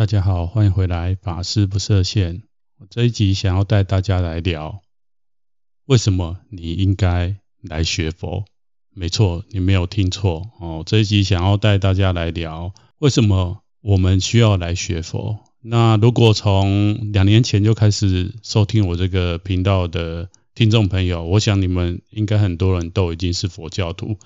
大家好，欢迎回来，法师不设限。我这一集想要带大家来聊，为什么你应该来学佛？没错，你没有听错哦。这一集想要带大家来聊，为什么我们需要来学佛？那如果从两年前就开始收听我这个频道的听众朋友，我想你们应该很多人都已经是佛教徒。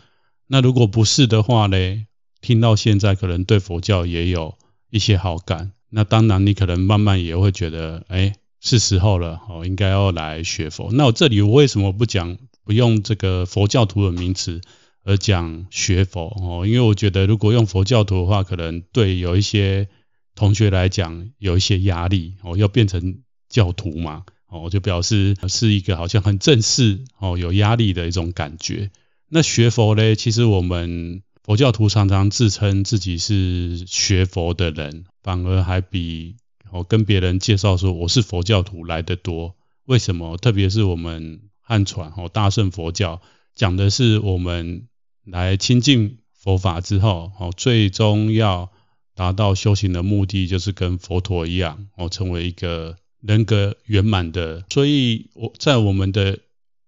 那如果不是的话呢？听到现在，可能对佛教也有一些好感。那当然，你可能慢慢也会觉得，哎，是时候了，哦，应该要来学佛。那我这里我为什么不讲，不用这个佛教徒的名词，而讲学佛？哦，因为我觉得如果用佛教徒的话，可能对有一些同学来讲有一些压力。哦，要变成教徒嘛，哦，就表示是一个好像很正式，哦，有压力的一种感觉。那学佛呢，其实我们。佛教徒常常自称自己是学佛的人，反而还比我跟别人介绍说我是佛教徒来得多。为什么？特别是我们汉传哦，大乘佛教讲的是我们来亲近佛法之后哦，最终要达到修行的目的就是跟佛陀一样哦，成为一个人格圆满的。所以我在我们的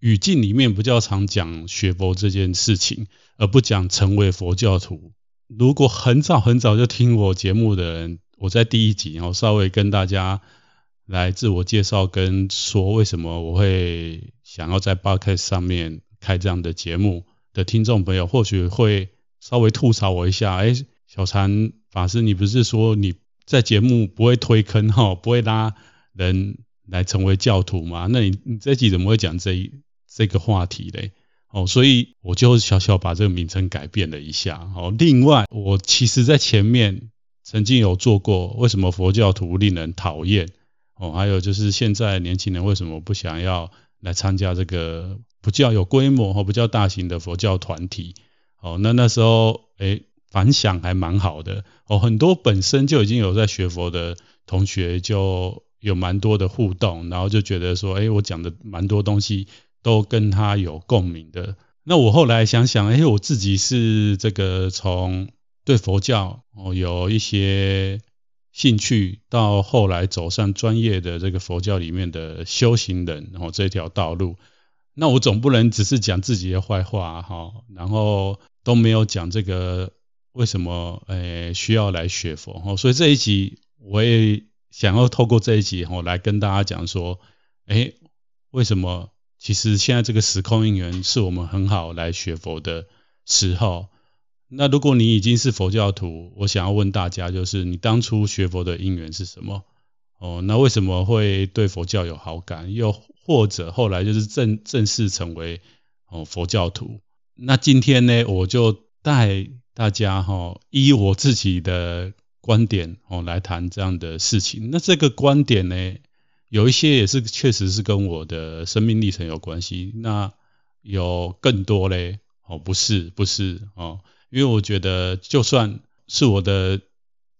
语境里面比较常讲学佛这件事情。而不讲成为佛教徒。如果很早很早就听我节目的人，我在第一集哦，稍微跟大家来自我介绍，跟说为什么我会想要在 Podcast 上面开这样的节目的听众朋友，或许会稍微吐槽我一下。哎，小禅法师，你不是说你在节目不会推坑哈，不会拉人来成为教徒吗？那你你这集怎么会讲这一这个话题嘞？哦，所以我就小小把这个名称改变了一下。哦，另外，我其实在前面曾经有做过，为什么佛教徒令人讨厌？哦，还有就是现在年轻人为什么不想要来参加这个比较有规模或比较大型的佛教团体？哦，那那时候，诶，反响还蛮好的。哦，很多本身就已经有在学佛的同学就有蛮多的互动，然后就觉得说，诶，我讲的蛮多东西。都跟他有共鸣的。那我后来想想，哎，我自己是这个从对佛教哦有一些兴趣，到后来走上专业的这个佛教里面的修行人哦这条道路。那我总不能只是讲自己的坏话哈，然后都没有讲这个为什么诶需要来学佛哦。所以这一集我也想要透过这一集哦来跟大家讲说，哎，为什么？其实现在这个时空因缘是我们很好来学佛的时候。那如果你已经是佛教徒，我想要问大家，就是你当初学佛的因缘是什么？哦，那为什么会对佛教有好感？又或者后来就是正正式成为哦佛教徒？那今天呢，我就带大家哈，依我自己的观点哦来谈这样的事情。那这个观点呢？有一些也是确实是跟我的生命历程有关系，那有更多嘞，哦，不是不是哦，因为我觉得就算是我的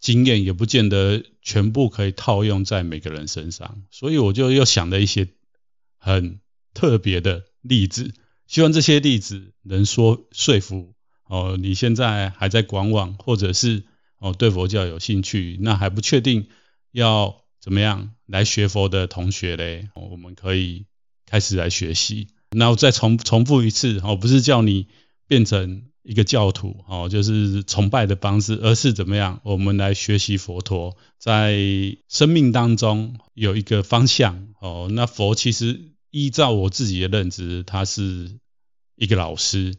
经验，也不见得全部可以套用在每个人身上，所以我就又想了一些很特别的例子，希望这些例子能说说服哦，你现在还在观望，或者是哦对佛教有兴趣，那还不确定要。怎么样来学佛的同学嘞？我们可以开始来学习。那我再重重复一次，哦，不是叫你变成一个教徒，哦，就是崇拜的方式，而是怎么样？我们来学习佛陀，在生命当中有一个方向。哦，那佛其实依照我自己的认知，他是一个老师，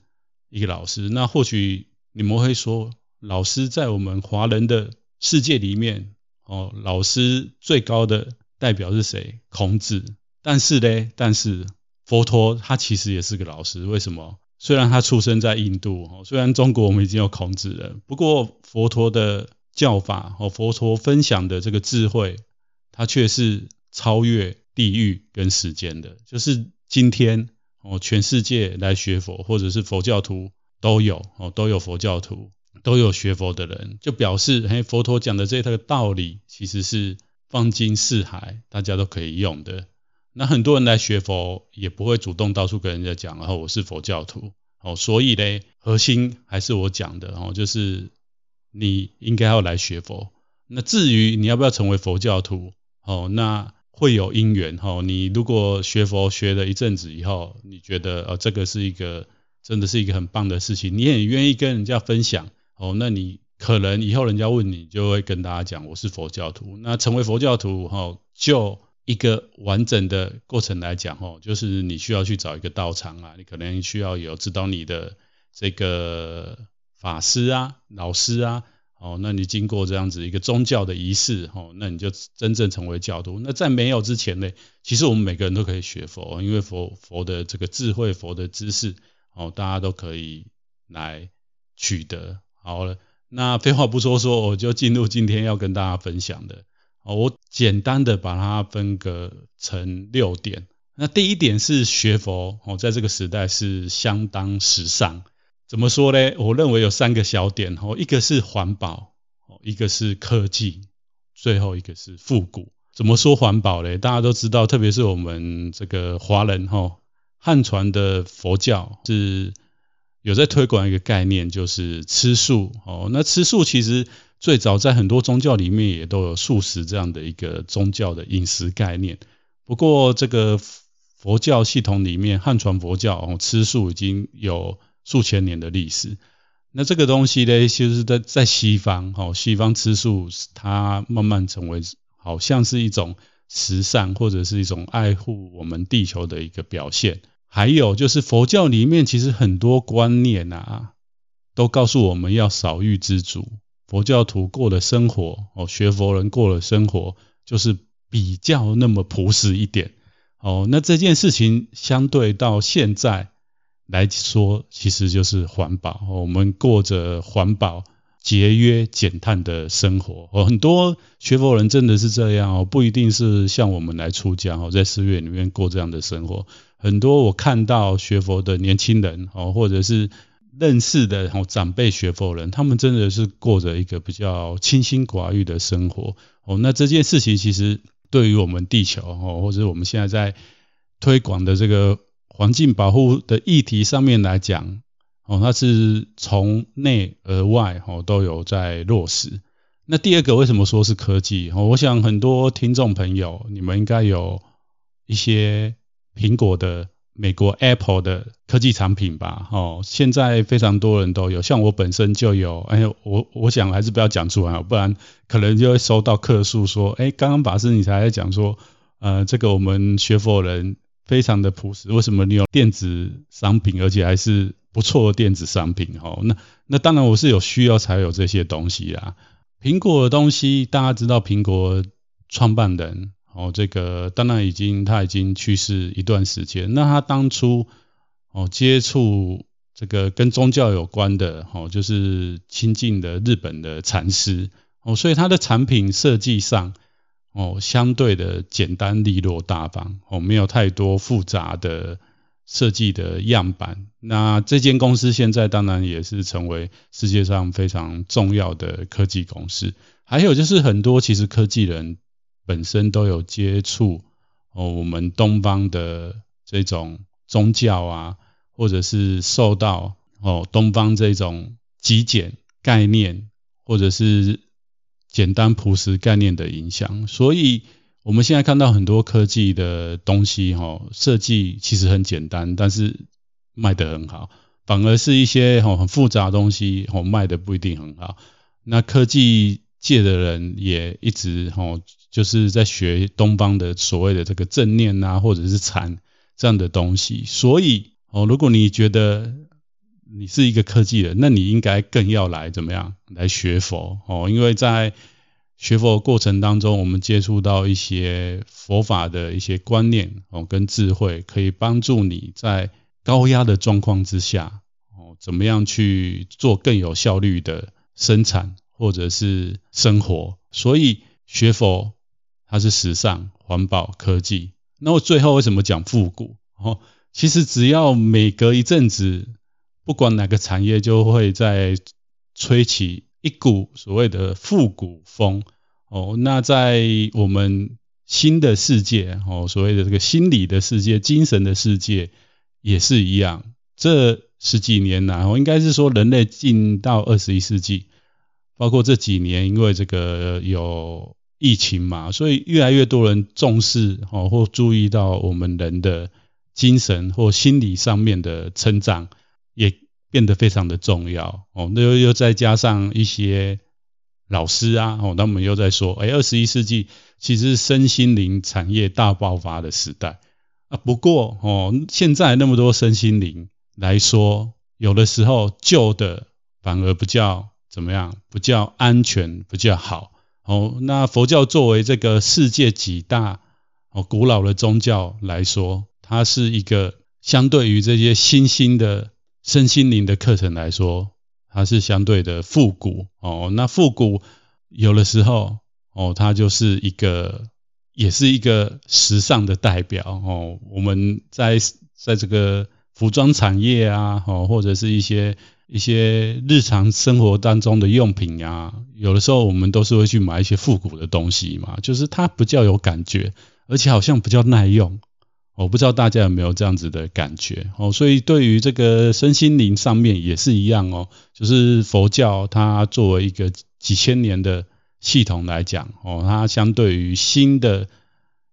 一个老师。那或许你们会说，老师在我们华人的世界里面。哦，老师最高的代表是谁？孔子。但是呢，但是佛陀他其实也是个老师。为什么？虽然他出生在印度，虽然中国我们已经有孔子了，不过佛陀的教法和佛陀分享的这个智慧，他却是超越地域跟时间的。就是今天哦，全世界来学佛或者是佛教徒都有哦，都有佛教徒。都有学佛的人，就表示，嘿，佛陀讲的这个道理，其实是放金四海，大家都可以用的。那很多人来学佛，也不会主动到处跟人家讲，然后我是佛教徒，哦，所以呢，核心还是我讲的，哦，就是你应该要来学佛。那至于你要不要成为佛教徒，哦，那会有因缘，哦，你如果学佛学了一阵子以后，你觉得哦这个是一个真的是一个很棒的事情，你也愿意跟人家分享，哦，那你可能以后人家问你，就会跟大家讲我是佛教徒。那成为佛教徒，哦，就一个完整的过程来讲，哦，就是你需要去找一个道场啊，你可能需要有指导你的这个法师啊、老师啊。哦，那你经过这样子一个宗教的仪式，哦，那你就真正成为教徒。那在没有之前呢，其实我们每个人都可以学佛，因为佛佛的这个智慧、佛的知识，哦，大家都可以来取得。好了，那废话不说说，我就进入今天要跟大家分享的。哦，我简单的把它分隔成六点。那第一点是学佛，哦，在这个时代是相当时尚。怎么说呢？我认为有三个小点哦，一个是环保，一个是科技，最后一个是复古。怎么说环保呢？大家都知道，特别是我们这个华人哈，汉传的佛教是有在推广一个概念，就是吃素哦。那吃素其实最早在很多宗教里面也都有素食这样的一个宗教的饮食概念。不过这个佛教系统里面，汉传佛教哦，吃素已经有。数千年的历史，那这个东西呢，就是在在西方，哦，西方吃素，它慢慢成为好像是一种时尚或者是一种爱护我们地球的一个表现。还有就是佛教里面其实很多观念啊，都告诉我们要少欲知足。佛教徒过的生活，哦，学佛人过的生活，就是比较那么朴实一点。哦，那这件事情相对到现在。来说，其实就是环保。我们过着环保、节约、减碳的生活。很多学佛人真的是这样哦，不一定是像我们来出家哦，在寺院里面过这样的生活。很多我看到学佛的年轻人哦，或者是认识的长辈学佛人，他们真的是过着一个比较清心寡欲的生活哦。那这件事情其实对于我们地球哦，或者我们现在在推广的这个。环境保护的议题上面来讲，哦，它是从内而外哦都有在落实。那第二个为什么说是科技？哦，我想很多听众朋友，你们应该有一些苹果的、美国 Apple 的科技产品吧？哦，现在非常多人都有，像我本身就有。哎，我我想还是不要讲出来，不然可能就会收到客诉说，哎，刚刚法师你才在讲说，呃，这个我们学佛人。非常的朴实，为什么你有电子商品，而且还是不错的电子商品？哦，那那当然我是有需要才有这些东西啊。苹果的东西，大家知道苹果创办人哦，这个当然已经他已经去世一段时间。那他当初哦接触这个跟宗教有关的哦，就是亲近的日本的禅师哦，所以他的产品设计上。哦，相对的简单利落大方哦，没有太多复杂的设计的样板。那这间公司现在当然也是成为世界上非常重要的科技公司。还有就是很多其实科技人本身都有接触哦，我们东方的这种宗教啊，或者是受到哦东方这种极简概念，或者是。简单朴实概念的影响，所以我们现在看到很多科技的东西，哈，设计其实很简单，但是卖得很好。反而是一些哈很复杂的东西，哦卖得不一定很好。那科技界的人也一直哈就是在学东方的所谓的这个正念啊，或者是禅这样的东西。所以哦，如果你觉得你是一个科技人，那你应该更要来怎么样来学佛哦？因为在学佛过程当中，我们接触到一些佛法的一些观念哦，跟智慧，可以帮助你在高压的状况之下哦，怎么样去做更有效率的生产或者是生活。所以学佛它是时尚、环保、科技。那我最后为什么讲复古？哦，其实只要每隔一阵子。不管哪个产业，就会在吹起一股所谓的复古风哦。那在我们新的世界哦，所谓的这个心理的世界、精神的世界也是一样。这十几年来，我应该是说人类进到二十一世纪，包括这几年因为这个有疫情嘛，所以越来越多人重视哦，或注意到我们人的精神或心理上面的成长，也变得非常的重要哦。那又又再加上一些老师啊，哦，他们又在说，哎，二十一世纪其实是身心灵产业大爆发的时代啊。不过哦，现在那么多身心灵来说，有的时候旧的反而不叫怎么样，比较安全，比较好。哦，那佛教作为这个世界几大哦古老的宗教来说，它是一个相对于这些新兴的身心灵的课程来说，它是相对的复古哦。那复古有的时候哦，它就是一个，也是一个时尚的代表哦。我们在在这个服装产业啊，哦，或者是一些。一些日常生活当中的用品啊，有的时候我们都是会去买一些复古的东西嘛，就是它比较有感觉，而且好像比较耐用。我不知道大家有没有这样子的感觉哦。所以对于这个身心灵上面也是一样哦，就是佛教它作为一个几千年的系统来讲哦，它相对于新的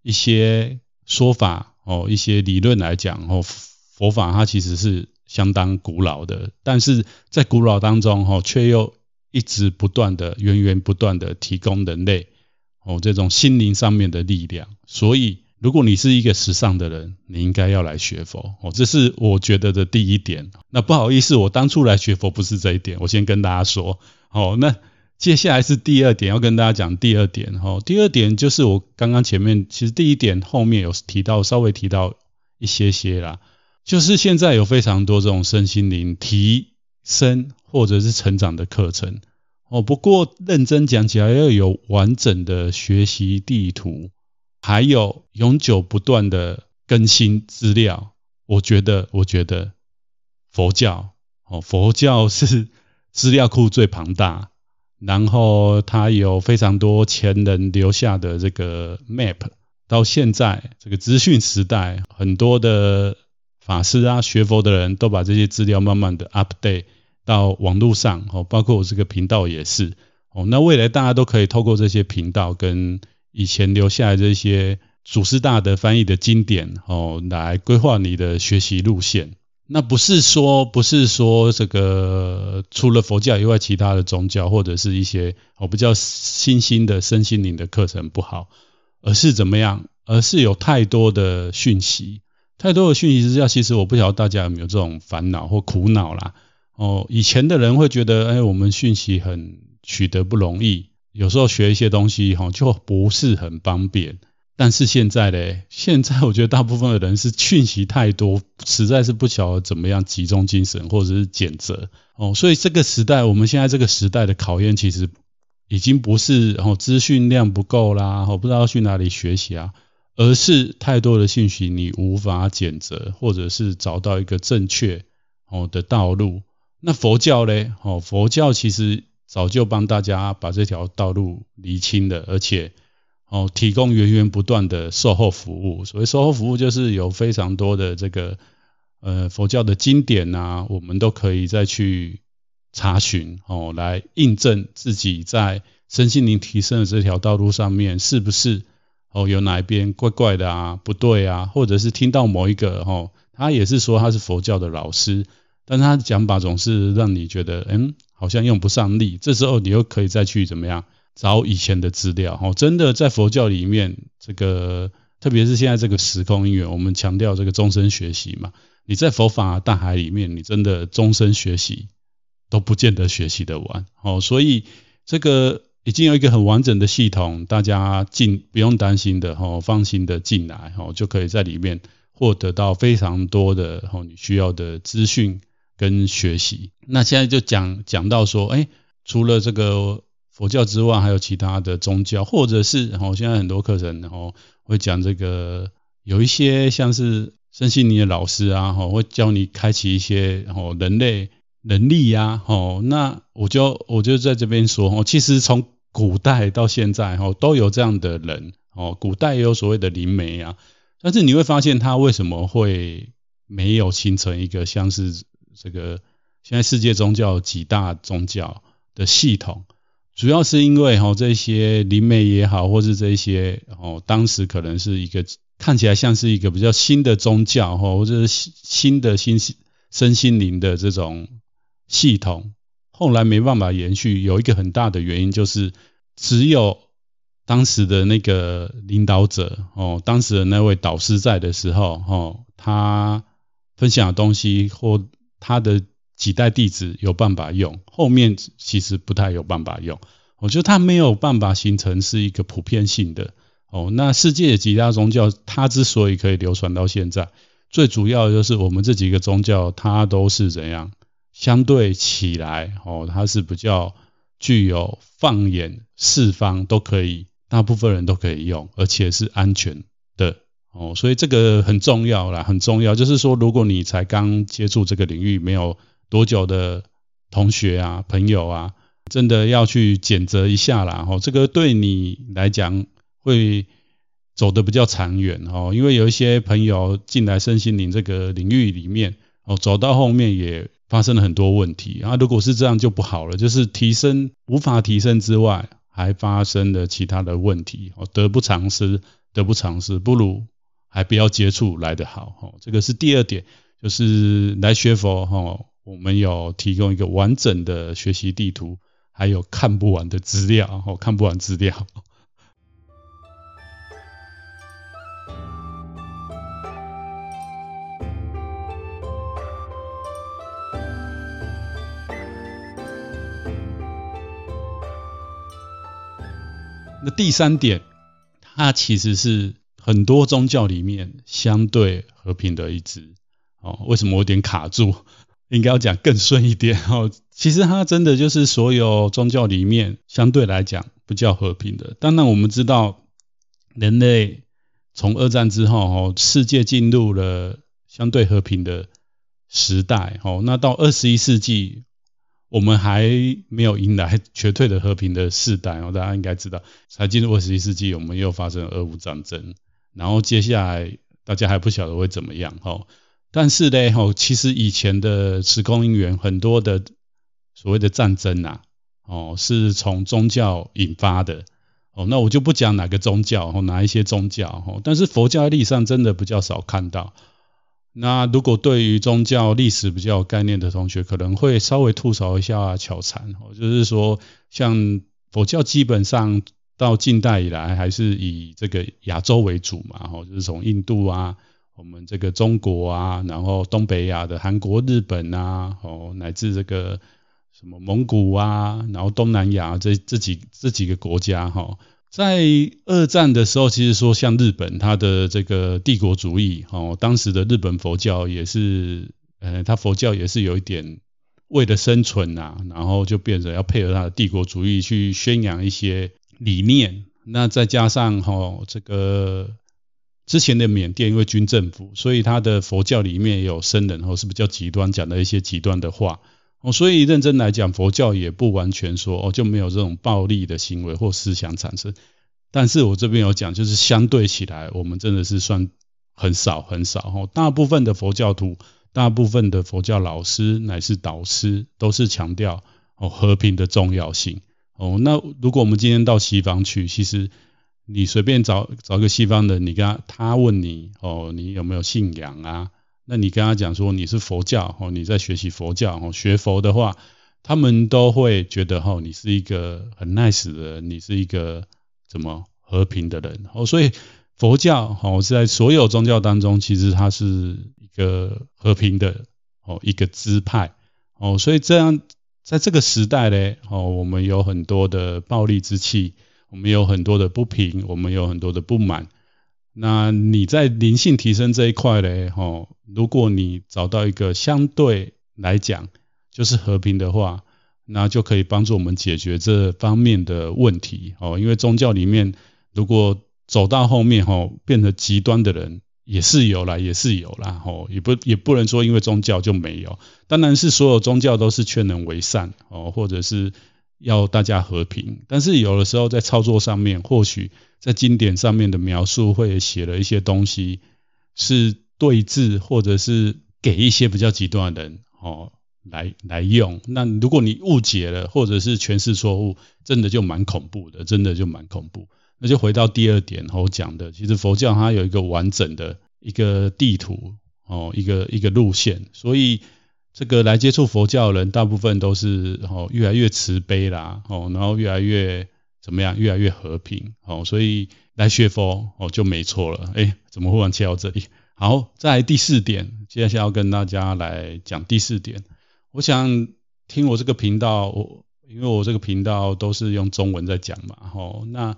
一些说法哦，一些理论来讲哦，佛法它其实是。相当古老的，但是在古老当中，哈，却又一直不断的、源源不断的提供人类哦这种心灵上面的力量。所以，如果你是一个时尚的人，你应该要来学佛哦，这是我觉得的第一点。那不好意思，我当初来学佛不是这一点，我先跟大家说哦。那接下来是第二点，要跟大家讲第二点哦。第二点就是我刚刚前面其实第一点后面有提到，稍微提到一些些啦。就是现在有非常多这种身心灵提升或者是成长的课程哦，不过认真讲起来要有完整的学习地图，还有永久不断的更新资料。我觉得，我觉得佛教哦，佛教是资料库最庞大，然后它有非常多前人留下的这个 map，到现在这个资讯时代，很多的。法师啊，学佛的人都把这些资料慢慢的 update 到网络上哦，包括我这个频道也是哦。那未来大家都可以透过这些频道跟以前留下来这些祖师大德翻译的经典哦，来规划你的学习路线。那不是说不是说这个除了佛教以外，其他的宗教或者是一些哦比较新兴的身心灵的课程不好，而是怎么样？而是有太多的讯息。太多的讯息之下，其实我不晓得大家有没有这种烦恼或苦恼啦。哦，以前的人会觉得，哎，我们讯息很取得不容易，有时候学一些东西哈就不是很方便。但是现在嘞，现在我觉得大部分的人是讯息太多，实在是不晓得怎么样集中精神或者是拣择。哦，所以这个时代，我们现在这个时代的考验，其实已经不是哦资讯量不够啦，哦不知道要去哪里学习啊。而是太多的信息，你无法拣择，或者是找到一个正确哦的道路。那佛教呢？哦，佛教其实早就帮大家把这条道路厘清了，而且哦提供源源不断的售后服务。所谓售后服务，就是有非常多的这个呃佛教的经典啊，我们都可以再去查询哦，来印证自己在身心灵提升的这条道路上面是不是。哦，有哪一边怪怪的啊？不对啊，或者是听到某一个哦，他也是说他是佛教的老师，但是他的讲法总是让你觉得，嗯，好像用不上力。这时候你又可以再去怎么样找以前的资料？哦，真的在佛教里面，这个特别是现在这个时空因缘，我们强调这个终身学习嘛。你在佛法大海里面，你真的终身学习都不见得学习得完。哦，所以这个。已经有一个很完整的系统，大家进不用担心的哈，放心的进来哈，就可以在里面获得到非常多的哈你需要的资讯跟学习。那现在就讲讲到说，哎，除了这个佛教之外，还有其他的宗教，或者是哈现在很多课程然后会讲这个，有一些像是身心灵的老师啊，哈会教你开启一些哦人类能力呀，哦那我就我就在这边说哦，其实从古代到现在哈都有这样的人哦，古代也有所谓的灵媒啊，但是你会发现他为什么会没有形成一个像是这个现在世界宗教几大宗教的系统主要是因为哈这些灵媒也好，或是这些哦，当时可能是一个看起来像是一个比较新的宗教哈，或者是新的新身心灵的这种系统，后来没办法延续，有一个很大的原因就是只有当时的那个领导者哦，当时的那位导师在的时候哦，他分享的东西或他的。几代弟子有办法用，后面其实不太有办法用。我觉得他没有办法形成是一个普遍性的哦。那世界的几大宗教，它之所以可以流传到现在，最主要的就是我们这几个宗教，它都是怎样相对起来哦，它是比较具有放眼四方都可以，大部分人都可以用，而且是安全的哦。所以这个很重要啦，很重要。就是说，如果你才刚接触这个领域，没有多久的同学啊、朋友啊，真的要去检测一下啦。哦，这个对你来讲会走得比较长远哦，因为有一些朋友进来身心灵这个领域里面，哦，走到后面也发生了很多问题啊。如果是这样就不好了，就是提升无法提升之外，还发生了其他的问题哦，得不偿失，得不偿失，不如还不要接触来得好。哦，这个是第二点，就是来学佛哦。我们有提供一个完整的学习地图，还有看不完的资料，哦，看不完资料。那第三点，它其实是很多宗教里面相对和平的一支。哦，为什么我有点卡住？应该要讲更顺一点 哦。其实它真的就是所有宗教里面相对来讲比较和平的。当然我们知道，人类从二战之后哦，世界进入了相对和平的时代哦。那到二十一世纪，我们还没有迎来绝对的和平的世代哦。大家应该知道，才进入二十一世纪，我们又发生了俄乌战争，然后接下来大家还不晓得会怎么样哦。但是呢，吼，其实以前的时空因缘很多的所谓的战争呐，哦，是从宗教引发的，哦，那我就不讲哪个宗教，哦，哪一些宗教，哦，但是佛教历史上真的比较少看到。那如果对于宗教历史比较有概念的同学，可能会稍微吐槽一下巧禅，哦，就是说，像佛教基本上到近代以来还是以这个亚洲为主嘛，哦，就是从印度啊。我们这个中国啊，然后东北亚的韩国、日本啊，哦，乃至这个什么蒙古啊，然后东南亚这这几这几个国家哈，在二战的时候，其实说像日本，它的这个帝国主义，哦，当时的日本佛教也是，呃，它佛教也是有一点为了生存啊，然后就变成要配合它的帝国主义去宣扬一些理念，那再加上哈这个。之前的缅甸因为军政府，所以他的佛教里面有僧人，或是比较极端，讲的一些极端的话。哦，所以认真来讲，佛教也不完全说哦就没有这种暴力的行为或思想产生。但是我这边有讲，就是相对起来，我们真的是算很少很少。哦，大部分的佛教徒，大部分的佛教老师乃至导师，都是强调哦和平的重要性。哦，那如果我们今天到西方去，其实。你随便找找个西方人，你跟他他问你哦，你有没有信仰啊？那你跟他讲说你是佛教哦，你在学习佛教哦，学佛的话，他们都会觉得哦，你是一个很 nice 的人，你是一个怎么和平的人哦。所以佛教哦，在所有宗教当中，其实它是一个和平的哦一个支派哦。所以这样在这个时代呢哦，我们有很多的暴力之气。我们有很多的不平，我们有很多的不满。那你在灵性提升这一块呢？哦，如果你找到一个相对来讲就是和平的话，那就可以帮助我们解决这方面的问题。哦，因为宗教里面如果走到后面，哦，变得极端的人也是有啦，也是有啦。哦，也不也不能说因为宗教就没有。当然是所有宗教都是劝人为善，哦，或者是。要大家和平，但是有的时候在操作上面，或许在经典上面的描述会写了一些东西，是对峙，或者是给一些比较极端的人哦来来用。那如果你误解了，或者是诠释错误，真的就蛮恐怖的，真的就蛮恐怖。那就回到第二点我讲的，其实佛教它有一个完整的一个地图哦，一个一个路线，所以这个来接触佛教的人，大部分都是哦越来越慈悲啦，哦，然后越来越怎么样，越来越和平哦，所以来学佛哦就没错了。哎，怎么忽然切到这里？好，再第四点，接下来要跟大家来讲第四点。我想听我这个频道，我因为我这个频道都是用中文在讲嘛，吼，那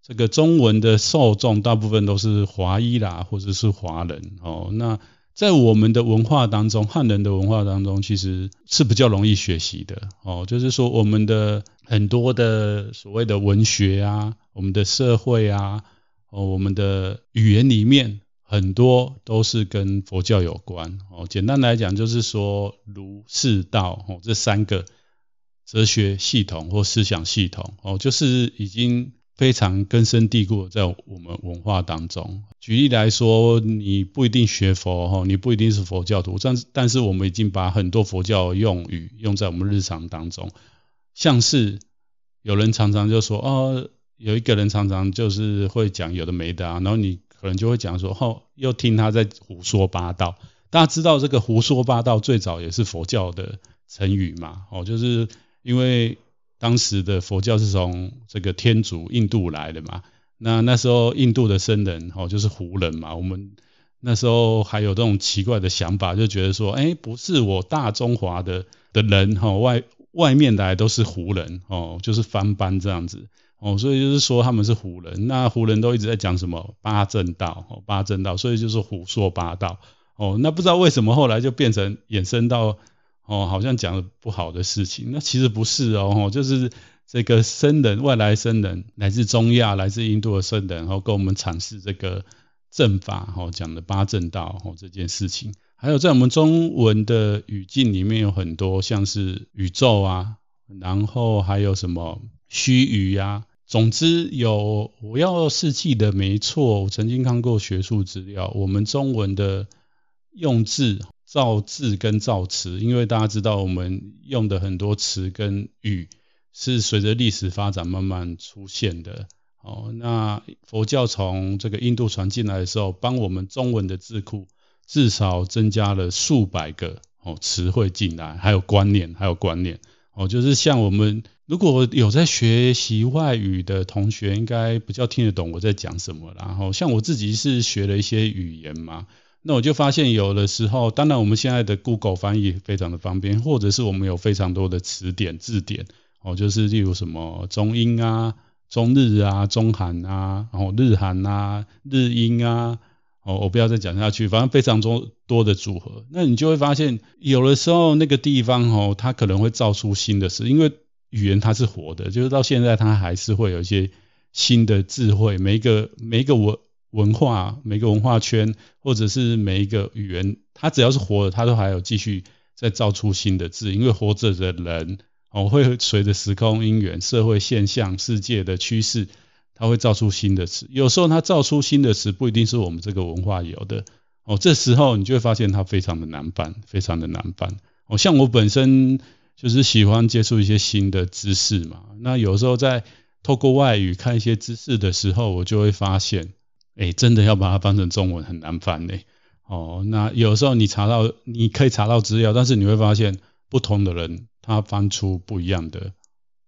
这个中文的受众大部分都是华裔啦，或者是华人，哦，那在我们的文化当中，汉人的文化当中，其实是比较容易学习的，哦，就是说我们的很多的所谓的文学啊，我们的社会啊，哦，我们的语言里面。很多都是跟佛教有关哦。简单来讲，就是说儒释道哦这三个哲学系统或思想系统哦，就是已经非常根深蒂固在我们文化当中。举例来说，你不一定学佛哈，你不一定是佛教徒，但是但是我们已经把很多佛教用语用在我们日常当中，像是有人常常就说哦，有一个人常常就是会讲有的没的啊，然后你。可能就会讲说，哦，又听他在胡说八道。大家知道这个胡说八道最早也是佛教的成语嘛？哦，就是因为当时的佛教是从这个天竺印度来的嘛。那那时候印度的僧人哦，就是胡人嘛。我们那时候还有这种奇怪的想法，就觉得说，哎，不是我大中华的的人哈，外外面来都是胡人哦，就是翻班这样子。哦，所以就是说他们是胡人，那胡人都一直在讲什么八正道，哦，八正道，所以就是胡说八道。哦，那不知道为什么后来就变成衍生到，哦，好像讲的不好的事情，那其实不是哦，就是这个僧人，外来僧人，来自中亚、来自印度的僧人，然后跟我们阐释这个正法，哦，讲的八正道，哦，这件事情，还有在我们中文的语境里面有很多像是宇宙啊，然后还有什么须臾呀。总之有，我要是记得没错，我曾经看过学术资料，我们中文的用字、造字跟造词，因为大家知道我们用的很多词跟语是随着历史发展慢慢出现的。哦，那佛教从这个印度传进来的时候，帮我们中文的字库至少增加了数百个哦词汇进来，还有观念，还有观念。哦，就是像我们。如果有在学习外语的同学，应该比较听得懂我在讲什么。然后，像我自己是学了一些语言嘛，那我就发现有的时候，当然我们现在的 Google 翻译非常的方便，或者是我们有非常多的词典字典，哦，就是例如什么中英啊、中日啊、中韩啊，然后日韩啊、日英啊，哦，我不要再讲下去，反正非常多多的组合。那你就会发现，有的时候那个地方哦，它可能会造出新的词，因为语言它是活的，就是到现在它还是会有一些新的智慧。每一个每一个文文化，每个文化圈，或者是每一个语言，它只要是活的，它都还有继续在造出新的字。因为活着的人哦，会随着时空因缘、社会现象、世界的趋势，它会造出新的词。有时候它造出新的词，不一定是我们这个文化有的哦。这时候你就会发现它非常的难办，非常的难办。哦，像我本身。就是喜欢接触一些新的知识嘛，那有时候在透过外语看一些知识的时候，我就会发现，哎，真的要把它翻成中文很难翻嘞。哦，那有时候你查到，你可以查到资料，但是你会发现不同的人他翻出不一样的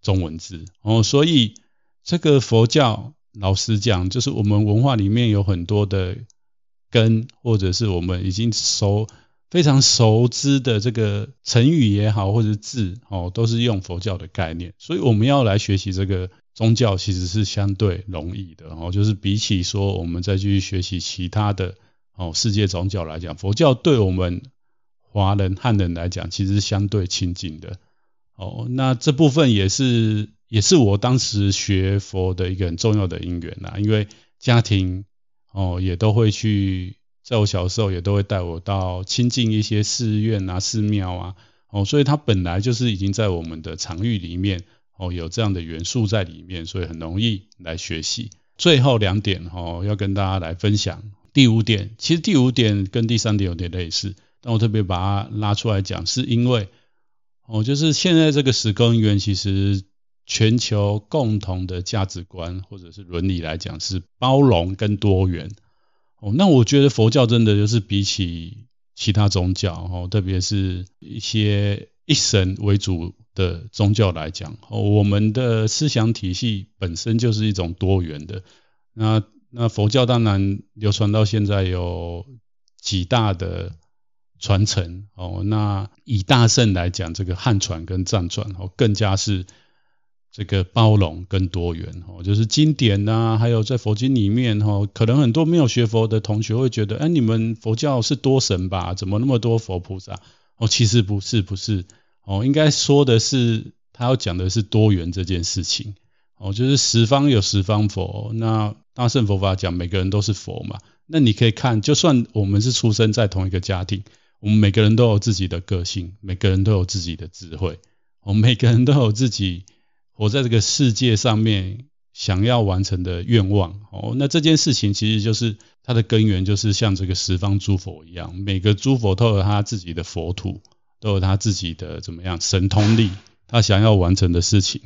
中文字。哦，所以这个佛教老实讲，就是我们文化里面有很多的根，或者是我们已经熟。非常熟知的这个成语也好，或者字哦，都是用佛教的概念，所以我们要来学习这个宗教，其实是相对容易的哦。就是比起说我们再去学习其他的哦世界宗教来讲，佛教对我们华人汉人来讲，其实是相对亲近的哦。那这部分也是也是我当时学佛的一个很重要的因缘啦，因为家庭哦也都会去。在我小时候也都会带我到亲近一些寺院啊、寺庙啊，哦，所以它本来就是已经在我们的场域里面，哦，有这样的元素在里面，所以很容易来学习。最后两点，哦，要跟大家来分享。第五点，其实第五点跟第三点有点类似，但我特别把它拉出来讲，是因为哦，就是现在这个十根源，其实全球共同的价值观或者是伦理来讲是包容跟多元。哦，那我觉得佛教真的就是比起其他宗教，哦，特别是一些一神为主的宗教来讲，哦，我们的思想体系本身就是一种多元的。那那佛教当然流传到现在有几大的传承，哦，那以大圣来讲，这个汉传跟藏传，哦，更加是。这个包容跟多元哦，就是经典呐，还有在佛经里面哈，可能很多没有学佛的同学会觉得，哎，你们佛教是多神吧？怎么那么多佛菩萨？哦，其实不是，不是哦，应该说的是，他要讲的是多元这件事情哦，就是十方有十方佛，那大圣佛法讲每个人都是佛嘛，那你可以看，就算我们是出生在同一个家庭，我们每个人都有自己的个性，每个人都有自己的智慧，我们每个人都有自己。活在这个世界上面，想要完成的愿望哦，那这件事情其实就是它的根源，就是像这个十方诸佛一样，每个诸佛都有他自己的佛土，都有他自己的怎么样神通力，他想要完成的事情，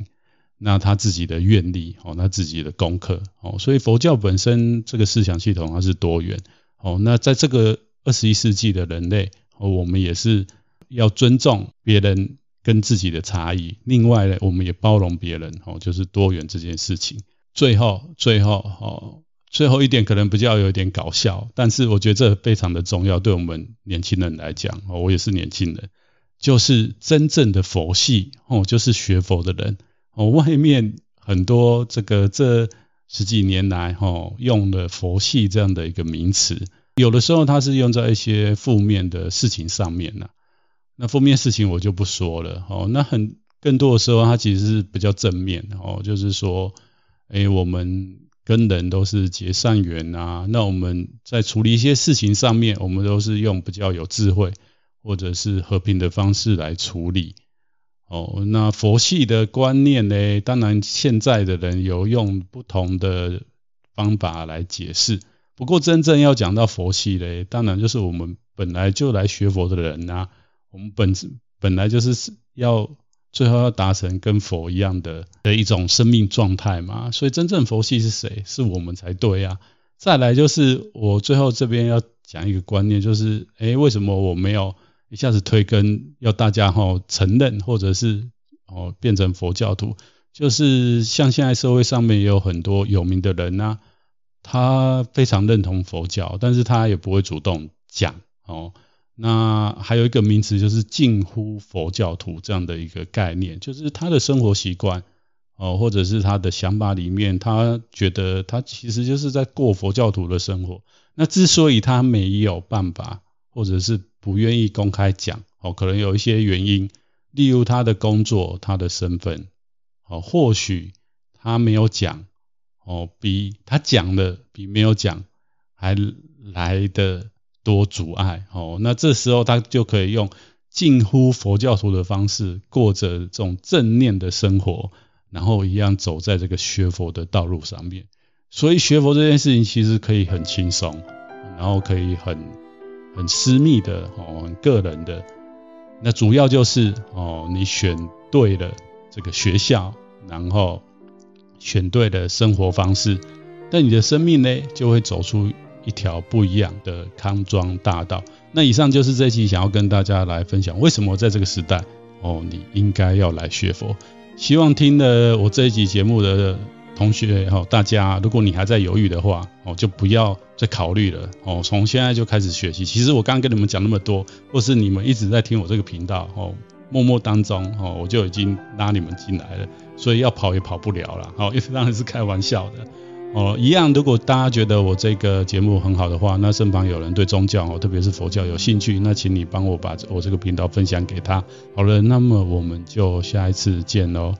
那他自己的愿力哦，他自己的功课哦，所以佛教本身这个思想系统它是多元哦，那在这个二十一世纪的人类哦，我们也是要尊重别人。跟自己的差异，另外呢，我们也包容别人，哦，就是多元这件事情。最后，最后，哦，最后一点可能比较有点搞笑，但是我觉得这非常的重要，对我们年轻人来讲，哦，我也是年轻人，就是真正的佛系，哦，就是学佛的人，哦，外面很多这个这十几年来，哦，用的佛系这样的一个名词，有的时候它是用在一些负面的事情上面呢。那负面事情我就不说了哦。那很更多的时候，它其实是比较正面哦，就是说，哎，我们跟人都是结善缘啊。那我们在处理一些事情上面，我们都是用比较有智慧或者是和平的方式来处理。哦，那佛系的观念呢，当然现在的人有用不同的方法来解释。不过真正要讲到佛系嘞，当然就是我们本来就来学佛的人啊。我们本本来就是要最后要达成跟佛一样的的一种生命状态嘛，所以真正佛系是谁？是我们才对啊。再来就是我最后这边要讲一个观念，就是诶，为什么我没有一下子推跟要大家哈承认或者是哦变成佛教徒？就是像现在社会上面也有很多有名的人呐，他非常认同佛教，但是他也不会主动讲哦。那还有一个名词就是近乎佛教徒这样的一个概念，就是他的生活习惯哦，或者是他的想法里面，他觉得他其实就是在过佛教徒的生活。那之所以他没有办法，或者是不愿意公开讲哦，可能有一些原因，例如他的工作、他的身份哦，或许他没有讲哦，比他讲的比没有讲还来的。多阻碍哦，那这时候他就可以用近乎佛教徒的方式过着这种正念的生活，然后一样走在这个学佛的道路上面。所以学佛这件事情其实可以很轻松，然后可以很很私密的哦，很个人的。那主要就是哦，你选对了这个学校，然后选对了生活方式，那你的生命呢就会走出。一条不一样的康庄大道。那以上就是这期想要跟大家来分享，为什么在这个时代哦，你应该要来学佛。希望听了我这一集节目的同学哈，大家如果你还在犹豫的话哦，就不要再考虑了哦，从现在就开始学习。其实我刚刚跟你们讲那么多，或是你们一直在听我这个频道哦，默默当中哦，我就已经拉你们进来了，所以要跑也跑不了了。哦，因 为当然是开玩笑的。哦，一样。如果大家觉得我这个节目很好的话，那身旁有人对宗教哦，特别是佛教有兴趣，那请你帮我把我这个频道分享给他。好了，那么我们就下一次见喽。